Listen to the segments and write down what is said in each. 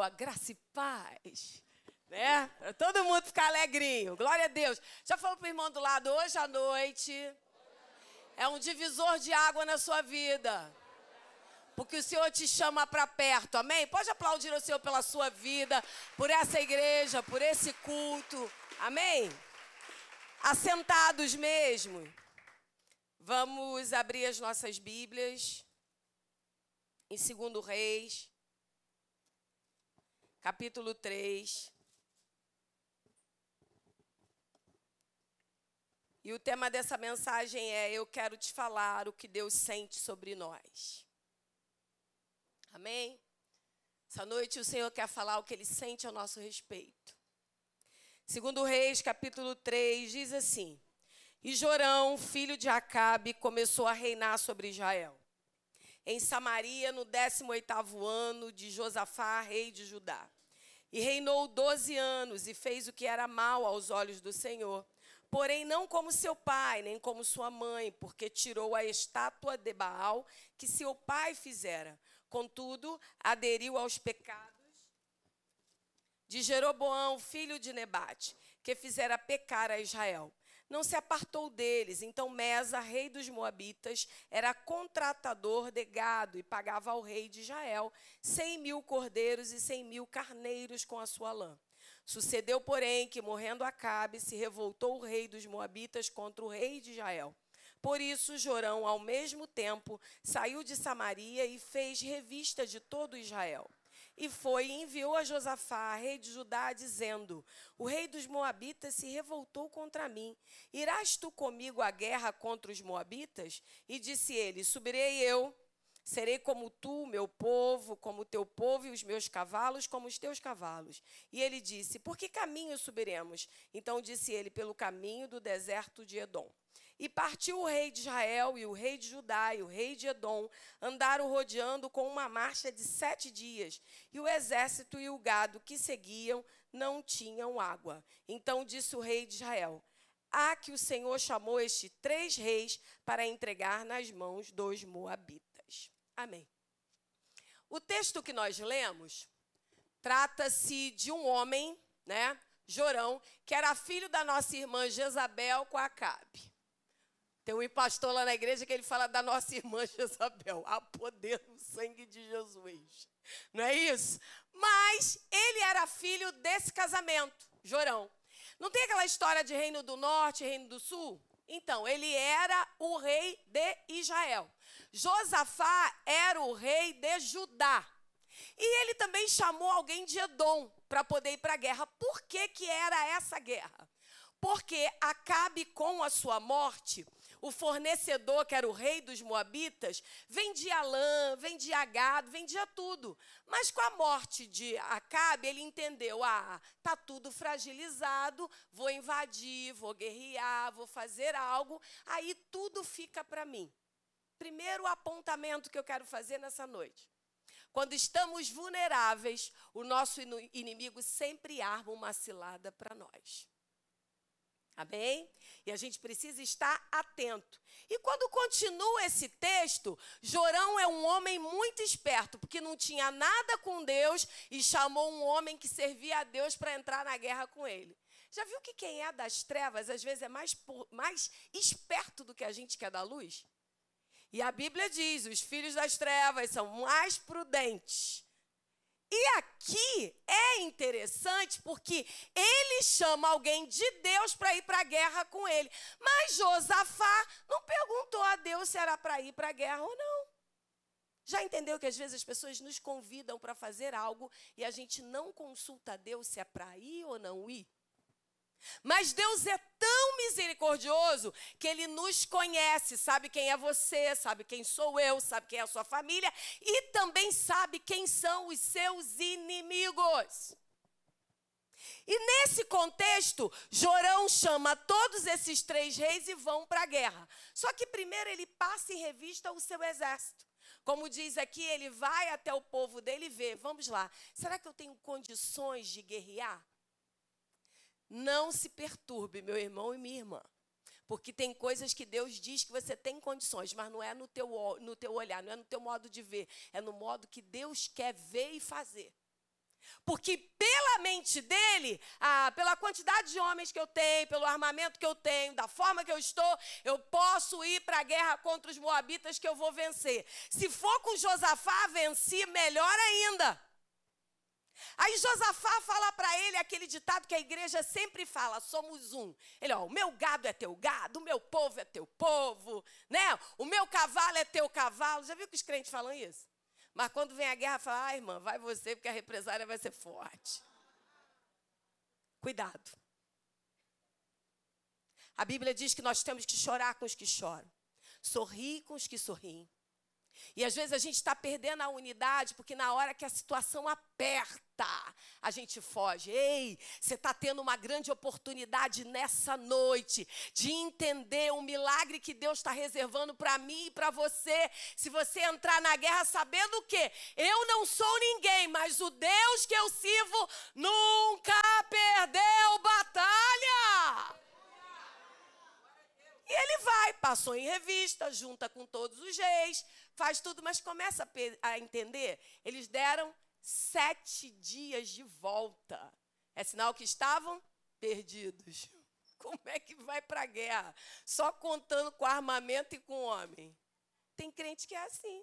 Senhor, graça e paz. Né? Para todo mundo ficar alegrinho. Glória a Deus. Já falou para o irmão do lado, hoje à noite é um divisor de água na sua vida. Porque o Senhor te chama para perto, amém? Pode aplaudir o Senhor pela sua vida, por essa igreja, por esse culto, amém? Assentados mesmo. Vamos abrir as nossas Bíblias em 2 Reis, capítulo 3. E o tema dessa mensagem é: Eu quero te falar o que Deus sente sobre nós. Amém? Essa noite o Senhor quer falar o que ele sente a nosso respeito. Segundo Reis, capítulo 3, diz assim: E Jorão, filho de Acabe, começou a reinar sobre Israel em Samaria no 18º ano de Josafá, rei de Judá. E reinou doze anos e fez o que era mal aos olhos do Senhor. Porém, não como seu pai, nem como sua mãe, porque tirou a estátua de Baal que seu pai fizera. Contudo, aderiu aos pecados de Jeroboão, filho de Nebate, que fizera pecar a Israel não se apartou deles. Então Mesa, rei dos Moabitas, era contratador de gado e pagava ao rei de Israel cem mil cordeiros e cem mil carneiros com a sua lã. Sucedeu, porém, que morrendo Acabe, se revoltou o rei dos Moabitas contra o rei de Israel. Por isso, Jorão, ao mesmo tempo, saiu de Samaria e fez revista de todo Israel e foi e enviou a Josafá, rei de Judá, dizendo: O rei dos Moabitas se revoltou contra mim. Irás tu comigo à guerra contra os Moabitas? E disse ele: Subirei eu. Serei como tu, meu povo, como teu povo, e os meus cavalos, como os teus cavalos. E ele disse: Por que caminho subiremos? Então disse ele: Pelo caminho do deserto de Edom. E partiu o rei de Israel e o rei de Judá e o rei de Edom, andaram rodeando com uma marcha de sete dias, e o exército e o gado que seguiam não tinham água. Então disse o rei de Israel: Há que o Senhor chamou estes três reis para entregar nas mãos dos moabitas. Amém. O texto que nós lemos trata-se de um homem, né, Jorão, que era filho da nossa irmã Jezabel com Acabe. Tem um pastor lá na igreja que ele fala da nossa irmã Jezabel. Há poder no sangue de Jesus. Não é isso? Mas ele era filho desse casamento, Jorão. Não tem aquela história de reino do norte, reino do sul? Então, ele era o rei de Israel. Josafá era o rei de Judá. E ele também chamou alguém de Edom para poder ir para a guerra. Por que, que era essa guerra? Porque Acabe, com a sua morte, o fornecedor, que era o rei dos Moabitas, vendia lã, vendia gado, vendia tudo. Mas com a morte de Acabe, ele entendeu: ah, tá tudo fragilizado, vou invadir, vou guerrear, vou fazer algo, aí tudo fica para mim. Primeiro apontamento que eu quero fazer nessa noite. Quando estamos vulneráveis, o nosso inimigo sempre arma uma cilada para nós. Amém? E a gente precisa estar atento. E quando continua esse texto, Jorão é um homem muito esperto, porque não tinha nada com Deus e chamou um homem que servia a Deus para entrar na guerra com ele. Já viu que quem é das trevas às vezes é mais, mais esperto do que a gente que é da luz? E a Bíblia diz: os filhos das trevas são mais prudentes e aqui é interessante porque ele chama alguém de Deus para ir para a guerra com ele. Mas Josafá não perguntou a Deus se era para ir para a guerra ou não. Já entendeu que às vezes as pessoas nos convidam para fazer algo e a gente não consulta a Deus se é para ir ou não ir? Mas Deus é tão misericordioso que Ele nos conhece, sabe quem é você, sabe quem sou eu, sabe quem é a sua família e também sabe quem são os seus inimigos. E nesse contexto, Jorão chama todos esses três reis e vão para a guerra. Só que primeiro ele passa em revista o seu exército. Como diz aqui, ele vai até o povo dele vê: vamos lá, será que eu tenho condições de guerrear? Não se perturbe, meu irmão e minha irmã. Porque tem coisas que Deus diz que você tem condições, mas não é no teu, no teu olhar, não é no teu modo de ver, é no modo que Deus quer ver e fazer. Porque pela mente dele, ah, pela quantidade de homens que eu tenho, pelo armamento que eu tenho, da forma que eu estou, eu posso ir para a guerra contra os moabitas que eu vou vencer. Se for com Josafá, venci, melhor ainda. Aí Josafá fala para ele aquele ditado que a igreja sempre fala: somos um. Ele, ó, o meu gado é teu gado, o meu povo é teu povo, né? O meu cavalo é teu cavalo. Já viu que os crentes falam isso? Mas quando vem a guerra, fala: ah, irmã, vai você, porque a represária vai ser forte. Cuidado. A Bíblia diz que nós temos que chorar com os que choram, sorrir com os que sorriem. E às vezes a gente está perdendo a unidade, porque na hora que a situação aperta, a gente foge. Ei, você está tendo uma grande oportunidade nessa noite de entender o milagre que Deus está reservando para mim e para você. Se você entrar na guerra sabendo o quê? Eu não sou ninguém, mas o Deus que eu sirvo nunca perdeu batalha. E ele vai, passou em revista, junta com todos os reis, faz tudo, mas começa a, a entender. Eles deram sete dias de volta. É sinal que estavam perdidos. Como é que vai para a guerra? Só contando com armamento e com homem. Tem crente que é assim.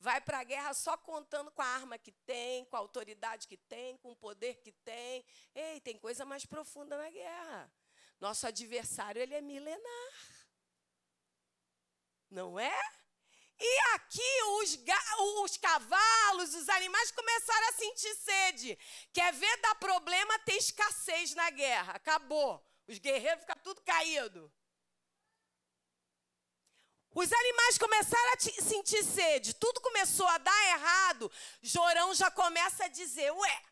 Vai para a guerra só contando com a arma que tem, com a autoridade que tem, com o poder que tem. Ei, tem coisa mais profunda na guerra. Nosso adversário, ele é milenar. Não é? E aqui os, os cavalos, os animais começaram a sentir sede. Quer ver dar problema, ter escassez na guerra. Acabou. Os guerreiros ficam tudo caído. Os animais começaram a sentir sede, tudo começou a dar errado. Jorão já começa a dizer: Ué,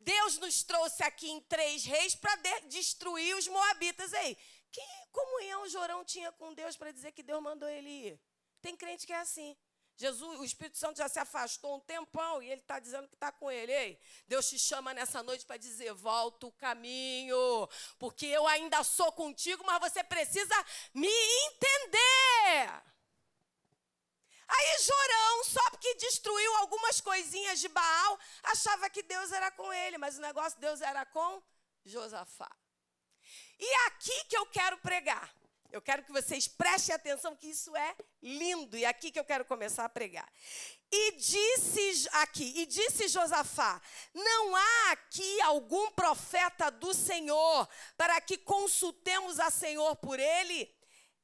Deus nos trouxe aqui em três reis para de destruir os moabitas. Ei, que comunhão Jorão tinha com Deus para dizer que Deus mandou ele ir? Tem crente que é assim. Jesus, o Espírito Santo já se afastou um tempão e ele está dizendo que está com ele. Ei, Deus te chama nessa noite para dizer: volta o caminho, porque eu ainda sou contigo, mas você precisa me entender. Aí Jorão, só porque destruiu algumas coisinhas de Baal, achava que Deus era com ele, mas o negócio de Deus era com Josafá. E aqui que eu quero pregar. Eu quero que vocês prestem atenção que isso é lindo e é aqui que eu quero começar a pregar. E disse aqui, e disse Josafá: Não há aqui algum profeta do Senhor para que consultemos a Senhor por ele?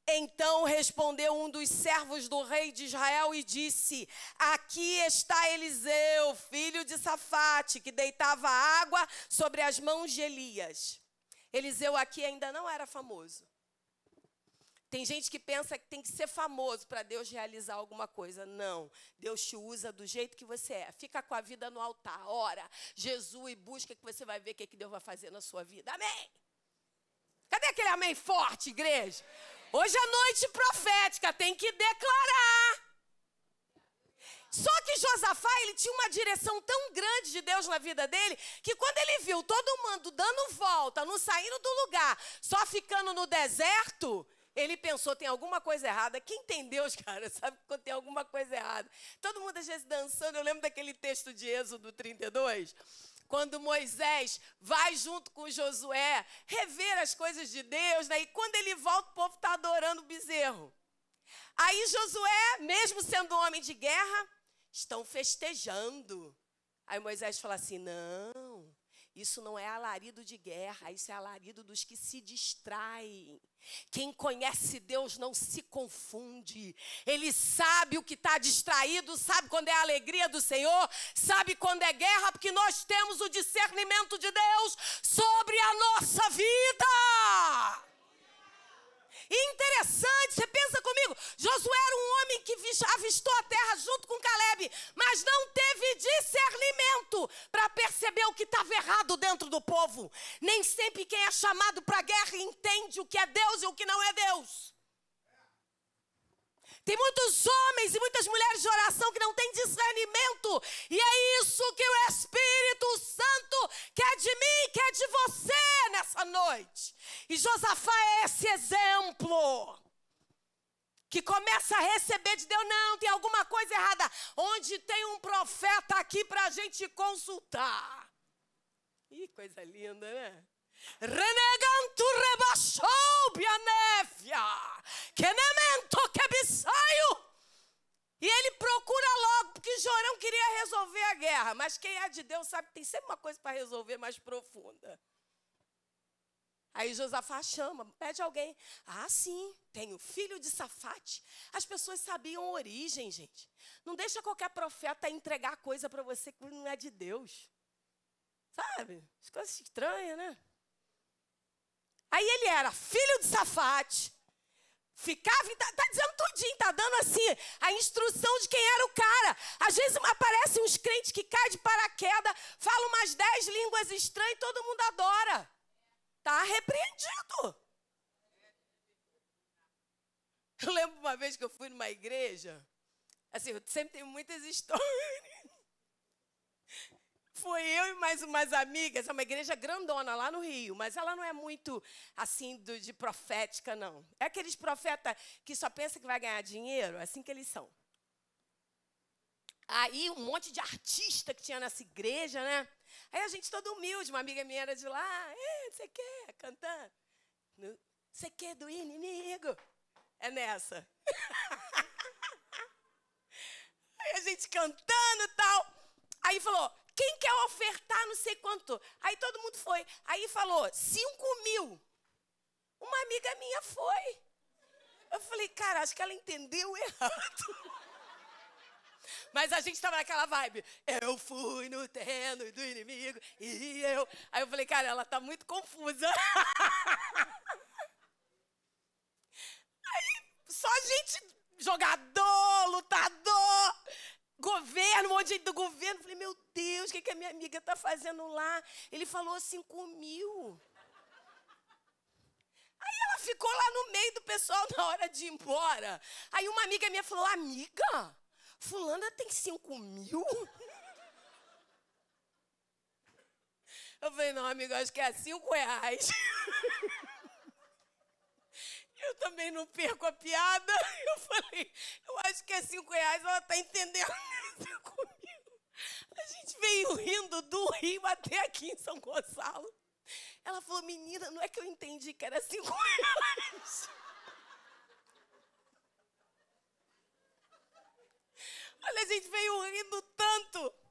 Então respondeu um dos servos do rei de Israel e disse: Aqui está Eliseu, filho de Safate, que deitava água sobre as mãos de Elias. Eliseu aqui ainda não era famoso. Tem gente que pensa que tem que ser famoso para Deus realizar alguma coisa. Não. Deus te usa do jeito que você é. Fica com a vida no altar. Ora, Jesus e busca que você vai ver o que Deus vai fazer na sua vida. Amém. Cadê aquele amém forte, igreja? Hoje é noite profética, tem que declarar. Só que Josafá, ele tinha uma direção tão grande de Deus na vida dele, que quando ele viu todo mundo dando volta, não saindo do lugar, só ficando no deserto, ele pensou, tem alguma coisa errada. Quem tem Deus, cara, sabe quando tem alguma coisa errada. Todo mundo às vezes dançando. Eu lembro daquele texto de Êxodo 32, quando Moisés vai junto com Josué rever as coisas de Deus, né? e quando ele volta, o povo está adorando o bezerro. Aí Josué, mesmo sendo homem de guerra, estão festejando. Aí Moisés fala assim: não, isso não é alarido de guerra, isso é alarido dos que se distraem. Quem conhece Deus não se confunde. Ele sabe o que está distraído, sabe quando é a alegria do Senhor, sabe quando é guerra, porque nós temos o discernimento de Deus sobre a nossa vida. Interessante, você pensa comigo, Josué era um homem que avistou a terra junto com Caleb, mas não teve discernimento para perceber o que estava errado dentro do povo. Nem sempre quem é chamado para a guerra entende o que é Deus e o que não é Deus. Tem muitos homens e muitas mulheres de oração que não têm discernimento. E é isso que o Espírito Santo quer de mim, quer de você nessa noite. E Josafá é esse exemplo. Que começa a receber de Deus, não, tem alguma coisa errada. Onde tem um profeta aqui para a gente consultar. Ih, coisa linda, né? Reneganto rebaixou bianéfia, que nemento que bisaio. E ele procura logo, porque Jorão queria resolver a guerra. Mas quem é de Deus sabe que tem sempre uma coisa para resolver mais profunda. Aí Josafá chama, pede alguém. Ah, sim, tem o filho de Safate. As pessoas sabiam a origem, gente. Não deixa qualquer profeta entregar coisa para você que não é de Deus. Sabe? As coisas estranhas, né? Aí ele era filho de Safate. Ficava, tá, tá dizendo tudinho, tá dando assim a instrução de quem era o cara. Às vezes aparecem uns crentes que caem de paraquedas, falam umas dez línguas estranhas e todo mundo adora. Está repreendido. Eu lembro uma vez que eu fui numa igreja, assim, eu sempre tenho muitas histórias. Foi eu e mais umas amigas, é uma igreja grandona lá no Rio, mas ela não é muito assim do, de profética, não. É aqueles profetas que só pensam que vai ganhar dinheiro, é assim que eles são. Aí um monte de artista que tinha nessa igreja, né? Aí a gente todo humilde, uma amiga minha era de lá, você quer? Cantando. Você quer do inimigo? É nessa. Aí a gente cantando e tal. Aí falou, quem quer ofertar não sei quanto? Aí todo mundo foi. Aí falou, cinco mil. Uma amiga minha foi. Eu falei, cara, acho que ela entendeu errado. Mas a gente estava naquela vibe. Eu fui no terreno do inimigo e eu. Aí eu falei, cara, ela tá muito confusa. Aí só gente, jogador, lutador, governo, um monte de gente do governo. Falei, meu Deus, o que, que a minha amiga tá fazendo lá? Ele falou cinco mil. Aí ela ficou lá no meio do pessoal na hora de ir embora. Aí uma amiga minha falou, amiga, Fulana tem cinco mil? Eu falei, não, amigo, acho que é cinco reais. Eu também não perco a piada. Eu falei, eu acho que é cinco reais, ela está entendendo. Mil. A gente veio rindo do Rio até aqui em São Gonçalo. Ela falou, menina, não é que eu entendi que era cinco reais. Olha, a gente veio rindo tanto.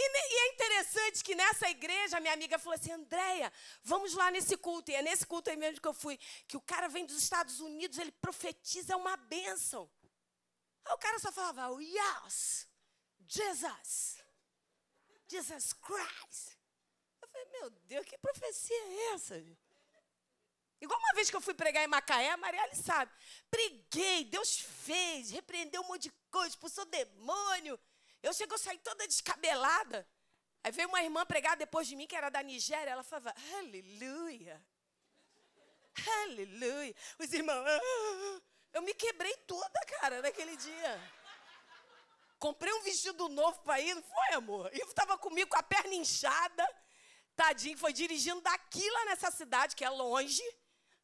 E, e, é interessante que nessa igreja, minha amiga falou assim: Andréia, vamos lá nesse culto. E é nesse culto aí mesmo que eu fui. Que o cara vem dos Estados Unidos, ele profetiza, uma bênção. Aí o cara só falava: oh, Yes, Jesus, Jesus Christ. Eu falei: Meu Deus, que profecia é essa? Igual uma vez que eu fui pregar em Macaé, a Marielle sabe. Preguei, Deus fez, repreendeu um monte de coisa, expulsou demônio. Eu chego a sair toda descabelada. Aí veio uma irmã pregar depois de mim, que era da Nigéria. Ela falava, aleluia. Aleluia. Os irmãos, ah. eu me quebrei toda, cara, naquele dia. Comprei um vestido novo para ir, não foi, amor? E estava comigo com a perna inchada. Tadinho, foi dirigindo daqui lá nessa cidade, que é longe.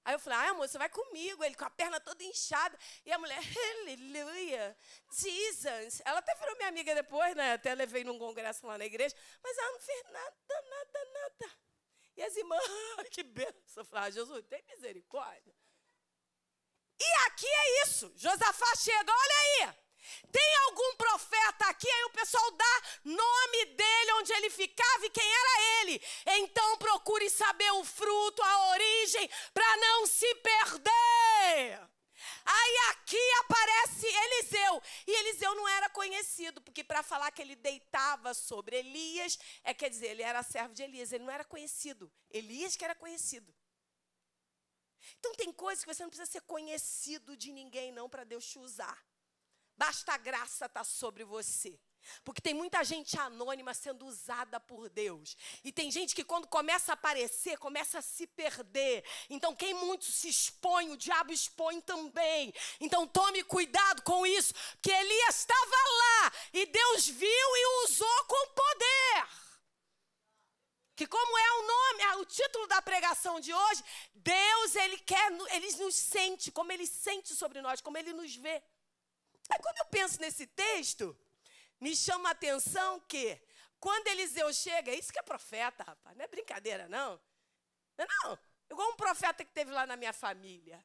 Aí eu falei, ah, amor, você vai comigo. Ele com a perna toda inchada. E a mulher, aleluia, Jesus. Ela até virou minha amiga depois, né? Até levei num congresso lá na igreja. Mas ela não fez nada, nada, nada. E as irmãs, que benção. Eu falei, ah, Jesus, tem misericórdia. E aqui é isso. Josafá chega, olha aí. Tem algum profeta aqui? Aí o pessoal dá nome dele, onde ele ficava e quem era ele. Então procure saber o fruto, a origem, para não se perder. Aí aqui aparece Eliseu. E Eliseu não era conhecido, porque para falar que ele deitava sobre Elias, é quer dizer, ele era servo de Elias, ele não era conhecido. Elias que era conhecido. Então tem coisas que você não precisa ser conhecido de ninguém não para Deus te usar. Basta a graça estar tá sobre você. Porque tem muita gente anônima sendo usada por Deus. E tem gente que, quando começa a aparecer, começa a se perder. Então, quem muito se expõe, o diabo expõe também. Então, tome cuidado com isso. Porque Elias estava lá e Deus viu e usou com poder. Que como é o nome, é o título da pregação de hoje, Deus, ele quer, ele nos sente, como ele sente sobre nós, como ele nos vê. Aí quando eu penso nesse texto, me chama a atenção que Quando Eliseu chega, isso que é profeta, rapaz, não é brincadeira, não. Não, é não. Igual um profeta que teve lá na minha família.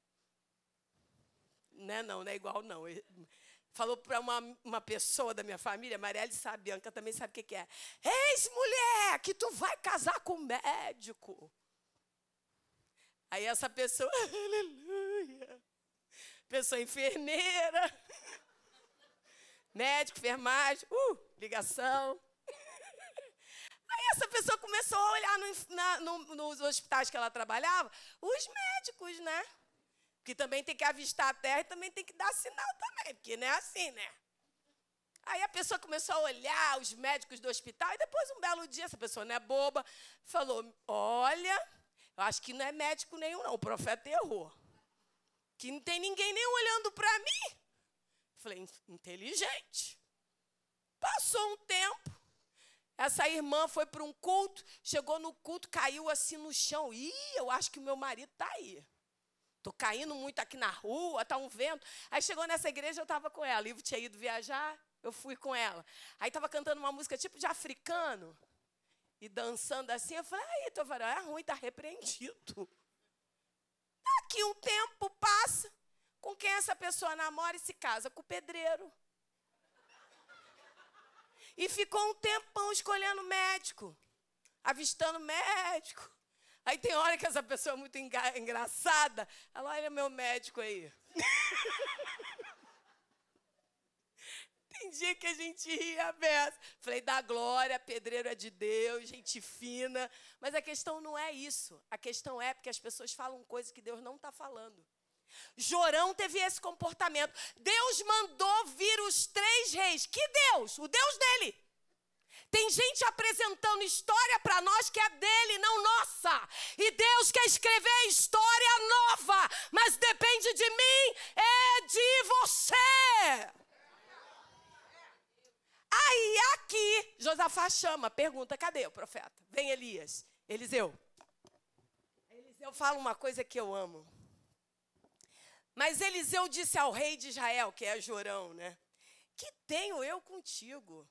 Não é não, não é igual não. Falou para uma, uma pessoa da minha família, Marielle sabe, Bianca também sabe o que, que é. Eis, mulher, que tu vai casar com médico. Aí essa pessoa, aleluia. Pessoa enfermeira, médico, enfermagem, uh, ligação. Aí essa pessoa começou a olhar no, na, no, nos hospitais que ela trabalhava, os médicos, né? Que também tem que avistar a terra e também tem que dar sinal também, porque não é assim, né? Aí a pessoa começou a olhar os médicos do hospital e depois, um belo dia, essa pessoa não é boba, falou: Olha, eu acho que não é médico nenhum, não. O profeta errou. Que não tem ninguém nem olhando para mim. Falei, inteligente. Passou um tempo. Essa irmã foi para um culto, chegou no culto, caiu assim no chão. Ih, eu acho que o meu marido está aí. Estou caindo muito aqui na rua, está um vento. Aí chegou nessa igreja, eu estava com ela. Ivo tinha ido viajar, eu fui com ela. Aí estava cantando uma música tipo de africano e dançando assim, eu falei, aí, Tovarão, é ruim, está repreendido. Daqui um tempo passa, com quem essa pessoa namora e se casa? Com o pedreiro. E ficou um tempão escolhendo médico, avistando médico. Aí tem hora que essa pessoa é muito enga engraçada, ela olha meu médico aí. Tem dia que a gente ria beça. Falei, dá glória, pedreiro é de Deus, gente fina. Mas a questão não é isso. A questão é porque as pessoas falam coisas que Deus não está falando. Jorão teve esse comportamento. Deus mandou vir os três reis. Que Deus? O Deus dele. Tem gente apresentando história para nós que é dele, não nossa. E Deus quer escrever história nova, mas depende de mim, é de você. Aí aqui, Josafá chama, pergunta: cadê o profeta? Vem Elias. Eliseu. Eliseu fala uma coisa que eu amo. Mas Eliseu disse ao rei de Israel, que é Jorão, né? Que tenho eu contigo?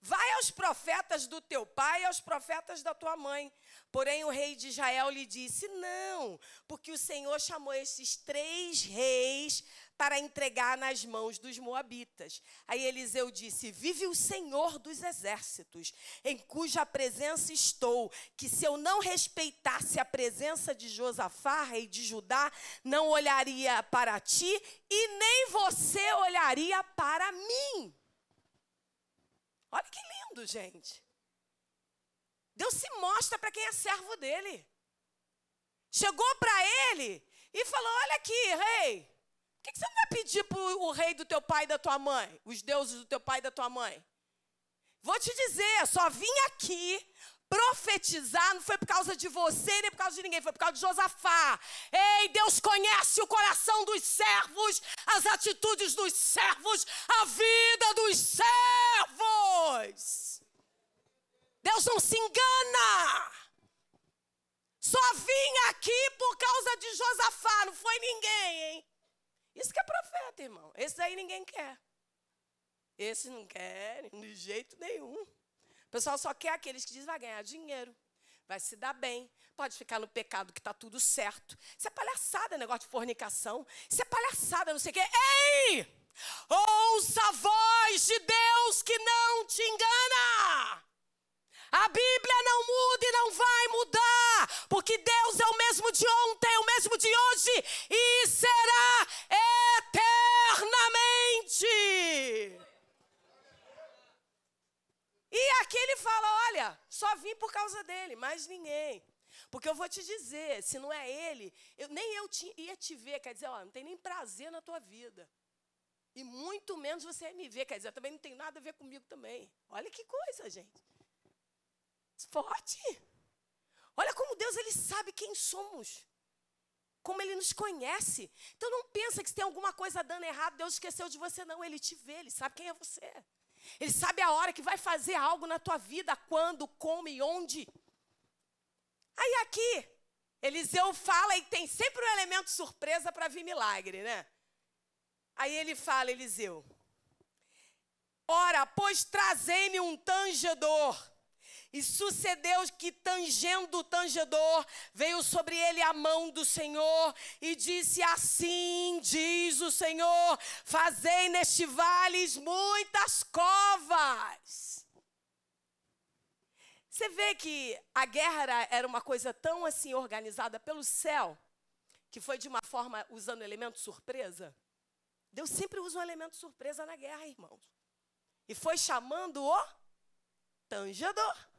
Vai aos profetas do teu pai e aos profetas da tua mãe. Porém, o rei de Israel lhe disse: Não, porque o Senhor chamou esses três reis para entregar nas mãos dos moabitas. Aí Eliseu disse: Vive o Senhor dos exércitos, em cuja presença estou, que se eu não respeitasse a presença de Josafá, rei de Judá, não olharia para ti e nem você olharia para mim. Olha que lindo, gente. Deus se mostra para quem é servo dele. Chegou para ele e falou: Olha aqui, rei. O que, você vai pedir para o rei do teu pai e da tua mãe? Os deuses do teu pai e da tua mãe? Vou te dizer, só vim aqui profetizar, não foi por causa de você nem por causa de ninguém, foi por causa de Josafá. Ei, Deus conhece o coração dos servos, as atitudes dos servos, a vida dos servos. Deus não se engana. Só vim aqui por causa de Josafá, não foi ninguém, hein? Isso que é profeta, irmão. Esse aí ninguém quer. Esse não quer de jeito nenhum. O pessoal só quer aqueles que dizem vai ganhar dinheiro, vai se dar bem, pode ficar no pecado que está tudo certo. Isso é palhaçada, negócio de fornicação. Isso é palhaçada, não sei o quê. Ei! Ouça a voz de Deus que não te engana. A Bíblia não muda e não vai mudar, porque Deus é o mesmo de ontem, o mesmo de hoje e será eternamente. E aqui ele fala: olha, só vim por causa dele, mais ninguém. Porque eu vou te dizer, se não é ele, eu, nem eu te, ia te ver, quer dizer, ó, não tem nem prazer na tua vida. E muito menos você ia me ver, quer dizer, também não tem nada a ver comigo também. Olha que coisa, gente. Forte. Olha como Deus ele sabe quem somos. Como ele nos conhece. Então não pensa que se tem alguma coisa dando errado, Deus esqueceu de você não, ele te vê, ele sabe quem é você. Ele sabe a hora que vai fazer algo na tua vida, quando, como e onde. Aí aqui, Eliseu fala e tem sempre um elemento surpresa para vir milagre, né? Aí ele fala, Eliseu: Ora, pois trazei-me um tangedor. E sucedeu que, tangendo o tangedor, veio sobre ele a mão do Senhor e disse: Assim diz o Senhor: Fazei neste vale muitas covas. Você vê que a guerra era uma coisa tão assim organizada pelo céu, que foi de uma forma usando elemento surpresa. Deus sempre usa um elemento surpresa na guerra, irmãos. E foi chamando o tangedor.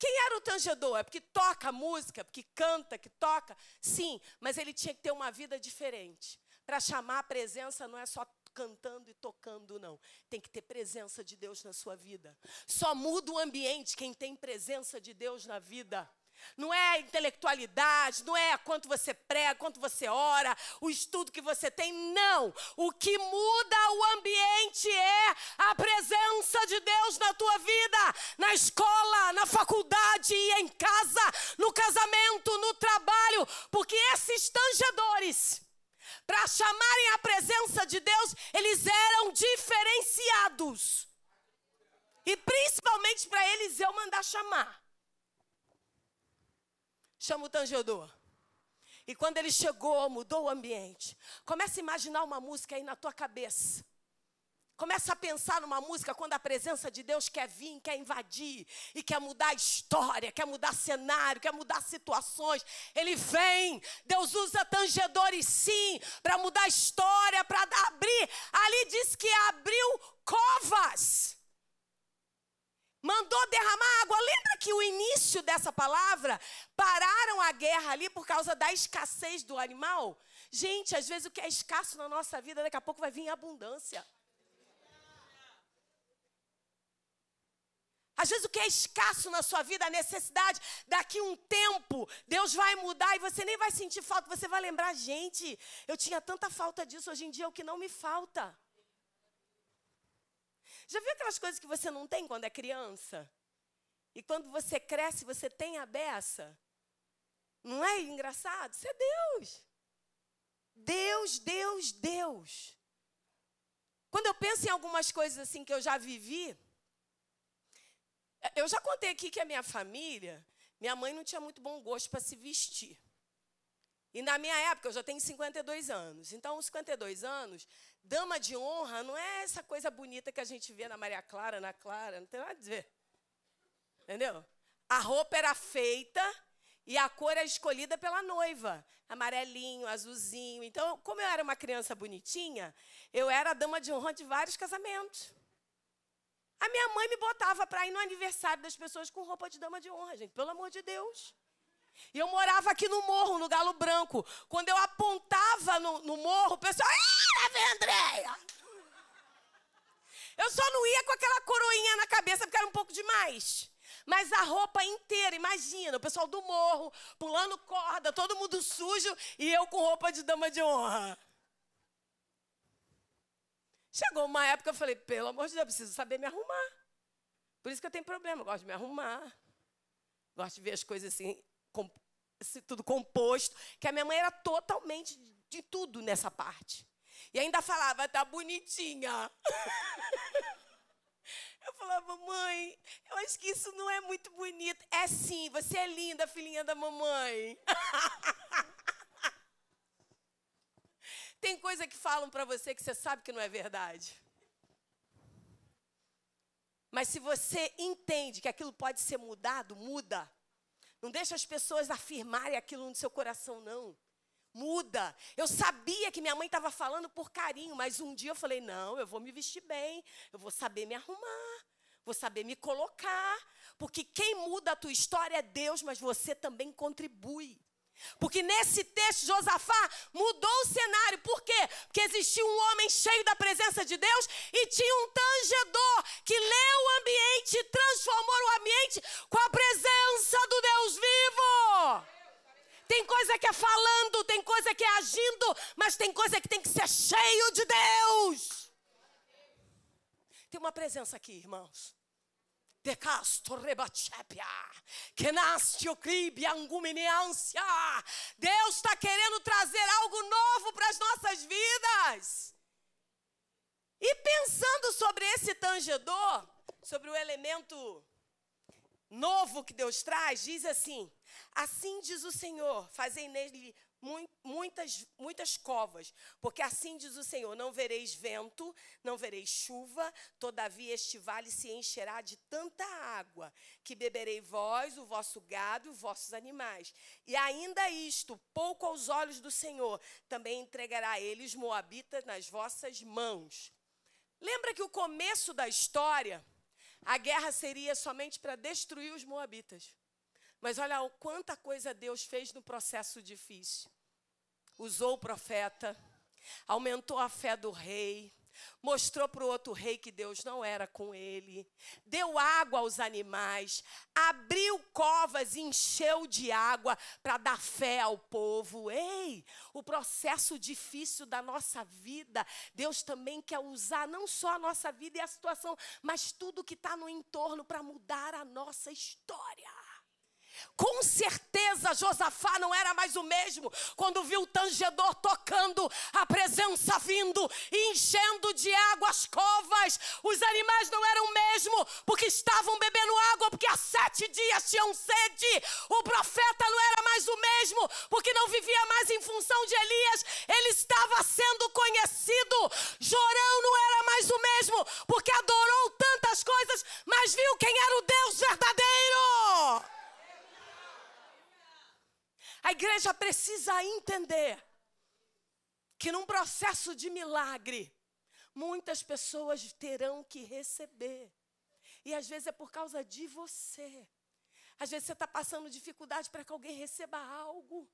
Quem era o tangedor? É porque toca música, porque canta, que toca? Sim, mas ele tinha que ter uma vida diferente. Para chamar a presença não é só cantando e tocando, não. Tem que ter presença de Deus na sua vida. Só muda o ambiente quem tem presença de Deus na vida. Não é intelectualidade, não é quanto você prega, quanto você ora, o estudo que você tem, não. O que muda o ambiente é a presença de Deus na tua vida, na escola, na faculdade e em casa, no casamento, no trabalho, porque esses tangedores, para chamarem a presença de Deus, eles eram diferenciados. E principalmente para eles eu mandar chamar chama o tangedor. E quando ele chegou, mudou o ambiente. Começa a imaginar uma música aí na tua cabeça. Começa a pensar numa música quando a presença de Deus quer vir, quer invadir e quer mudar a história, quer mudar cenário, quer mudar situações. Ele vem. Deus usa tangedores sim para mudar a história, para abrir. Ali diz que abriu covas mandou derramar água. Lembra que o início dessa palavra pararam a guerra ali por causa da escassez do animal? Gente, às vezes o que é escasso na nossa vida, daqui a pouco vai vir em abundância. Às vezes o que é escasso na sua vida, a necessidade, daqui um tempo, Deus vai mudar e você nem vai sentir falta, você vai lembrar, gente, eu tinha tanta falta disso, hoje em dia é o que não me falta. Já viu aquelas coisas que você não tem quando é criança? E quando você cresce, você tem a beça? Não é engraçado? Isso é Deus. Deus, Deus, Deus. Quando eu penso em algumas coisas assim que eu já vivi, eu já contei aqui que a minha família, minha mãe não tinha muito bom gosto para se vestir. E na minha época, eu já tenho 52 anos. Então, aos 52 anos, dama de honra não é essa coisa bonita que a gente vê na Maria Clara, na Clara, não tem nada a dizer. Entendeu? A roupa era feita e a cor era escolhida pela noiva. Amarelinho, azulzinho. Então, como eu era uma criança bonitinha, eu era dama de honra de vários casamentos. A minha mãe me botava para ir no aniversário das pessoas com roupa de dama de honra, gente. Pelo amor de Deus. E eu morava aqui no morro, no Galo Branco. Quando eu apontava no, no morro, o pessoal, lá Andréia. Eu só não ia com aquela coroinha na cabeça, porque era um pouco demais. Mas a roupa inteira, imagina, o pessoal do morro, pulando corda, todo mundo sujo, e eu com roupa de dama de honra. Chegou uma época, eu falei, pelo amor de Deus, eu preciso saber me arrumar. Por isso que eu tenho problema, eu gosto de me arrumar. Gosto de ver as coisas assim, com, tudo composto, que a minha mãe era totalmente de tudo nessa parte. E ainda falava, tá bonitinha. Eu falava, mãe, eu acho que isso não é muito bonito. É sim, você é linda, filhinha da mamãe. Tem coisa que falam para você que você sabe que não é verdade. Mas se você entende que aquilo pode ser mudado, muda. Não deixa as pessoas afirmarem aquilo no seu coração, não. Muda. Eu sabia que minha mãe estava falando por carinho, mas um dia eu falei: não, eu vou me vestir bem, eu vou saber me arrumar, vou saber me colocar. Porque quem muda a tua história é Deus, mas você também contribui. Porque nesse texto, Josafá mudou o cenário. Por quê? Porque existia um homem cheio da presença de Deus e tinha um tangedor que leu o ambiente transformou o ambiente com a presença do Deus vivo. Tem coisa que é falando, tem coisa que é agindo, mas tem coisa que tem que ser cheio de Deus. Tem uma presença aqui, irmãos. De casto rebachepia, que nasce o anguminiância. Deus está querendo trazer algo novo para as nossas vidas. E pensando sobre esse tangedor, sobre o elemento novo que Deus traz, diz assim: Assim diz o Senhor, fazei nele muitas, muitas covas, porque assim diz o Senhor: não vereis vento, não vereis chuva, todavia este vale se encherá de tanta água, que beberei vós, o vosso gado e os vossos animais. E ainda isto, pouco aos olhos do Senhor, também entregará ele os moabitas nas vossas mãos. Lembra que o começo da história, a guerra seria somente para destruir os moabitas. Mas olha quanta coisa Deus fez no processo difícil. Usou o profeta, aumentou a fé do rei, mostrou para o outro rei que Deus não era com ele, deu água aos animais, abriu covas e encheu de água para dar fé ao povo. Ei, o processo difícil da nossa vida, Deus também quer usar não só a nossa vida e a situação, mas tudo que está no entorno para mudar a nossa história. Com certeza Josafá não era mais o mesmo quando viu o tangedor tocando, a presença vindo, enchendo de água as covas. Os animais não eram o mesmo porque estavam bebendo água, porque há sete dias tinham sede. O profeta não era mais o mesmo porque não vivia mais em função de Elias, ele estava sendo conhecido. Jorão não era mais o mesmo porque adorou tantas coisas, mas viu quem era o Deus verdadeiro. A igreja precisa entender que num processo de milagre, muitas pessoas terão que receber. E às vezes é por causa de você. Às vezes você está passando dificuldade para que alguém receba algo.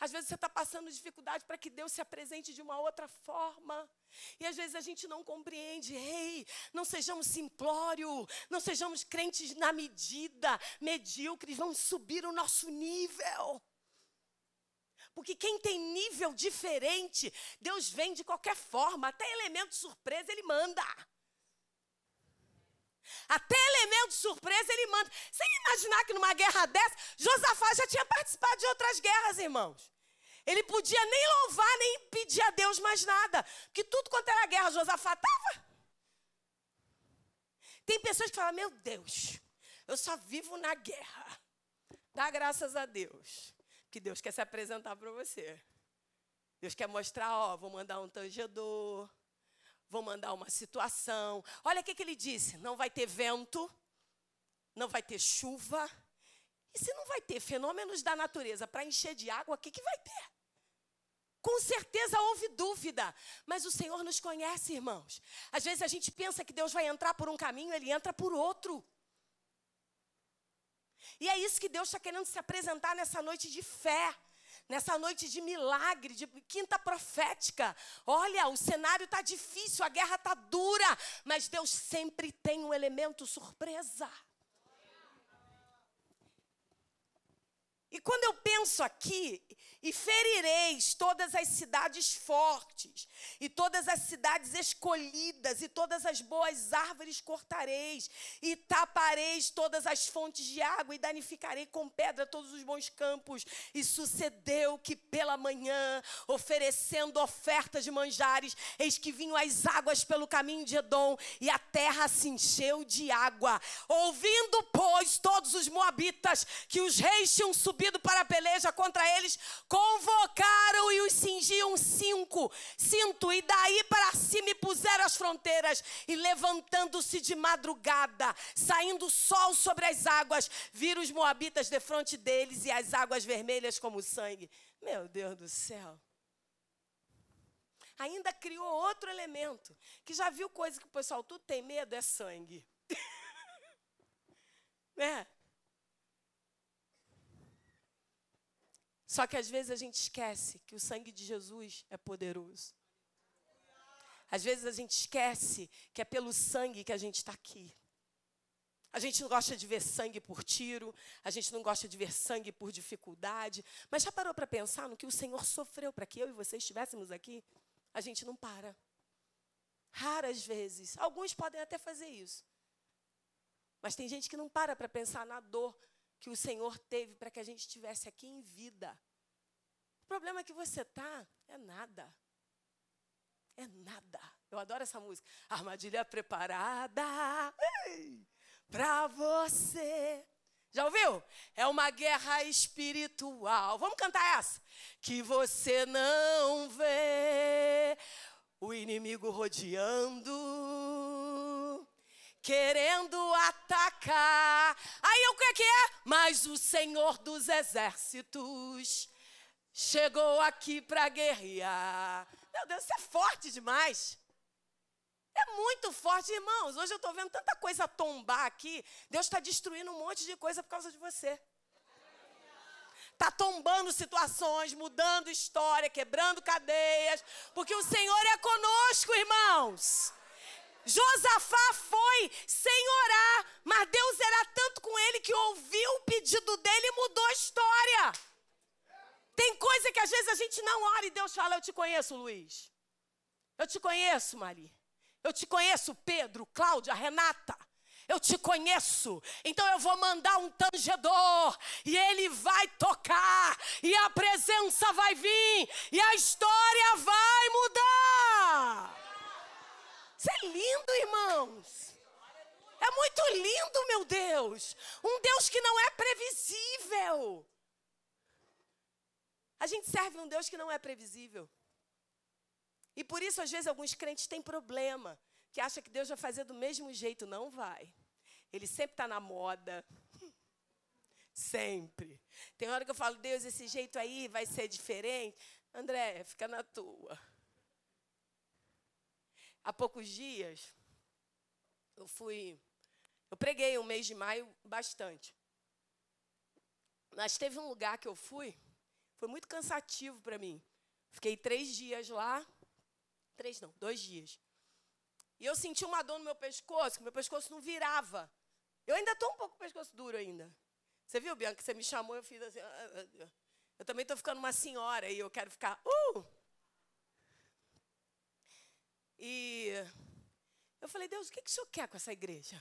Às vezes você está passando dificuldade para que Deus se apresente de uma outra forma. E às vezes a gente não compreende. Ei, não sejamos simplório, não sejamos crentes na medida, medíocres, vamos subir o nosso nível. Porque quem tem nível diferente, Deus vem de qualquer forma, até elemento surpresa ele manda. Até elemento surpresa ele manda. Sem imaginar que numa guerra dessa, Josafá já tinha participado de outras guerras, irmãos. Ele podia nem louvar, nem pedir a Deus mais nada. Porque tudo quanto era guerra, Josafá estava. Tem pessoas que falam: Meu Deus, eu só vivo na guerra. Dá graças a Deus que Deus quer se apresentar para você. Deus quer mostrar, ó, vou mandar um tangedor, vou mandar uma situação. Olha o que, que ele disse: não vai ter vento, não vai ter chuva. E se não vai ter fenômenos da natureza para encher de água, o que, que vai ter? Com certeza houve dúvida, mas o Senhor nos conhece, irmãos. Às vezes a gente pensa que Deus vai entrar por um caminho, ele entra por outro. E é isso que Deus está querendo se apresentar nessa noite de fé, nessa noite de milagre, de quinta profética. Olha, o cenário está difícil, a guerra está dura, mas Deus sempre tem um elemento surpresa. E quando eu penso aqui, e ferireis todas as cidades fortes, e todas as cidades escolhidas, e todas as boas árvores cortareis, e tapareis todas as fontes de água, e danificarei com pedra todos os bons campos. E sucedeu que pela manhã, oferecendo ofertas de manjares, eis que vinham as águas pelo caminho de Edom, e a terra se encheu de água. Ouvindo, pois, todos os moabitas que os reis tinham subido, subido para a peleja contra eles, convocaram e os cingiam cinco, cinto, e daí para cima e puseram as fronteiras, e levantando-se de madrugada, saindo o sol sobre as águas, viram os moabitas de frente deles e as águas vermelhas como sangue. Meu Deus do céu ainda criou outro elemento, que já viu coisa que o pessoal tudo tem medo, é sangue. né? Só que às vezes a gente esquece que o sangue de Jesus é poderoso. Às vezes a gente esquece que é pelo sangue que a gente está aqui. A gente não gosta de ver sangue por tiro, a gente não gosta de ver sangue por dificuldade. Mas já parou para pensar no que o Senhor sofreu para que eu e você estivéssemos aqui? A gente não para. Raras vezes. Alguns podem até fazer isso. Mas tem gente que não para para pensar na dor que o Senhor teve para que a gente estivesse aqui em vida. O problema que você está é nada. É nada. Eu adoro essa música. Armadilha preparada para você. Já ouviu? É uma guerra espiritual. Vamos cantar essa? Que você não vê o inimigo rodeando, querendo atacar. Aí o que é? Mas o Senhor dos exércitos chegou aqui para guerrear. Meu Deus, isso é forte demais. É muito forte, irmãos. Hoje eu estou vendo tanta coisa tombar aqui. Deus está destruindo um monte de coisa por causa de você. Está tombando situações, mudando história, quebrando cadeias, porque o Senhor é conosco, irmãos. Josafá foi sem orar, mas Deus era tanto com ele que ouviu o pedido dele e mudou a história. Tem coisa que às vezes a gente não ora e Deus fala: Eu te conheço, Luiz. Eu te conheço, Maria. Eu te conheço, Pedro, Cláudia, Renata. Eu te conheço, então eu vou mandar um tangedor e ele vai tocar, e a presença vai vir, e a história vai mudar. Isso é lindo, irmãos. É muito lindo, meu Deus. Um Deus que não é previsível. A gente serve um Deus que não é previsível. E por isso, às vezes, alguns crentes têm problema, que acham que Deus vai fazer do mesmo jeito. Não vai. Ele sempre está na moda. Sempre. Tem hora que eu falo, Deus, esse jeito aí vai ser diferente. André, fica na tua. Há poucos dias, eu fui. Eu preguei o mês de maio bastante. Mas teve um lugar que eu fui, foi muito cansativo para mim. Fiquei três dias lá, Três não, dois dias. E eu senti uma dor no meu pescoço, que meu pescoço não virava. Eu ainda estou um pouco com o pescoço duro ainda. Você viu, Bianca, você me chamou, eu fiz assim. Ah, ah, ah. Eu também estou ficando uma senhora e eu quero ficar. Uh! E eu falei, Deus, o que, que o senhor quer com essa igreja?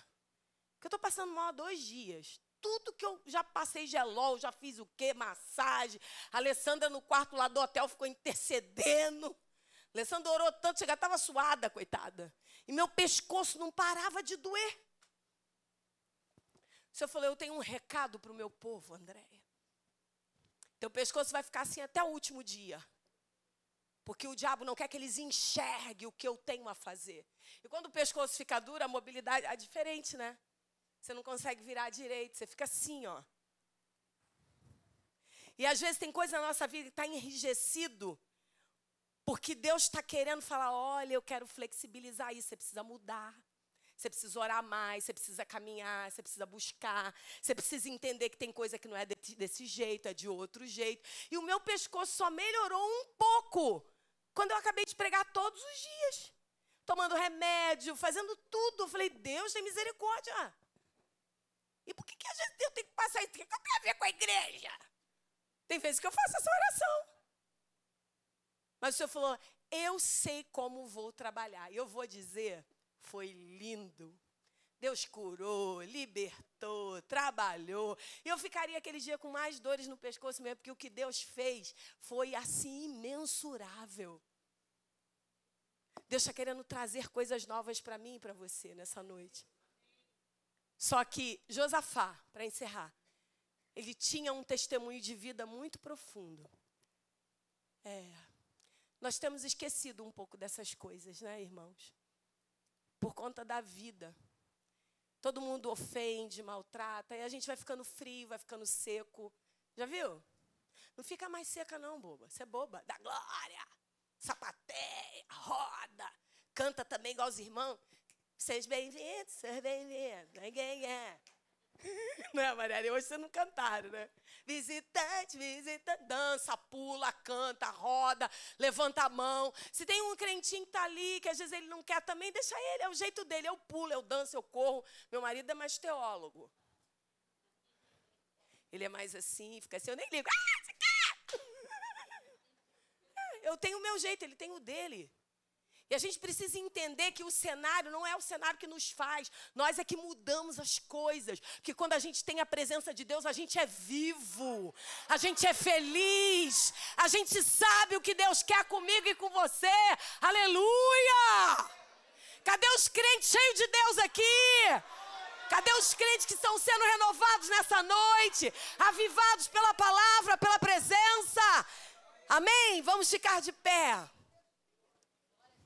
Porque eu estou passando mal há dois dias. Tudo que eu já passei gelol, já fiz o quê? Massagem. A Alessandra no quarto lá do hotel ficou intercedendo. Alessandra orou tanto, chegava, estava suada, coitada. E meu pescoço não parava de doer. O senhor falou, eu tenho um recado para o meu povo, Andréia. Teu pescoço vai ficar assim até o último dia. Porque o diabo não quer que eles enxerguem o que eu tenho a fazer. E quando o pescoço fica duro, a mobilidade é diferente, né? Você não consegue virar direito, você fica assim, ó. E às vezes tem coisa na nossa vida que está enrijecido porque Deus está querendo falar: olha, eu quero flexibilizar isso, você precisa mudar. Você precisa orar mais, você precisa caminhar, você precisa buscar, você precisa entender que tem coisa que não é desse jeito, é de outro jeito. E o meu pescoço só melhorou um pouco quando eu acabei de pregar todos os dias. Tomando remédio, fazendo tudo. Eu falei, Deus tem misericórdia. E por que, que a gente eu tenho que passar isso? O que, que eu tenho a ver com a igreja? Tem vezes que eu faço essa oração. Mas o Senhor falou: Eu sei como vou trabalhar. E eu vou dizer: foi lindo. Deus curou, libertou, trabalhou. Eu ficaria aquele dia com mais dores no pescoço mesmo, porque o que Deus fez foi assim imensurável. Deus está querendo trazer coisas novas para mim e para você nessa noite. Só que Josafá, para encerrar, ele tinha um testemunho de vida muito profundo. É. Nós temos esquecido um pouco dessas coisas, né, irmãos? Por conta da vida. Todo mundo ofende, maltrata, e a gente vai ficando frio, vai ficando seco. Já viu? Não fica mais seca, não, boba. Você é boba. Da glória. Sapateia, roda. Canta também igual os irmãos. Seja bem-vindo, seja bem-vindo. Ninguém é. Não é, Maria? Hoje vocês não cantaram, né? Visitante, visitante, dança, pula, canta, roda, levanta a mão. Se tem um crentinho que está ali, que às vezes ele não quer também, deixa ele, é o jeito dele. Eu pulo, eu danço, eu corro. Meu marido é mais teólogo. Ele é mais assim, fica assim, eu nem ligo. Ah, você quer? Eu tenho o meu jeito, ele tem o dele. E a gente precisa entender que o cenário não é o cenário que nos faz, nós é que mudamos as coisas. Porque quando a gente tem a presença de Deus, a gente é vivo, a gente é feliz, a gente sabe o que Deus quer comigo e com você. Aleluia! Cadê os crentes cheios de Deus aqui? Cadê os crentes que estão sendo renovados nessa noite? Avivados pela palavra, pela presença? Amém? Vamos ficar de pé.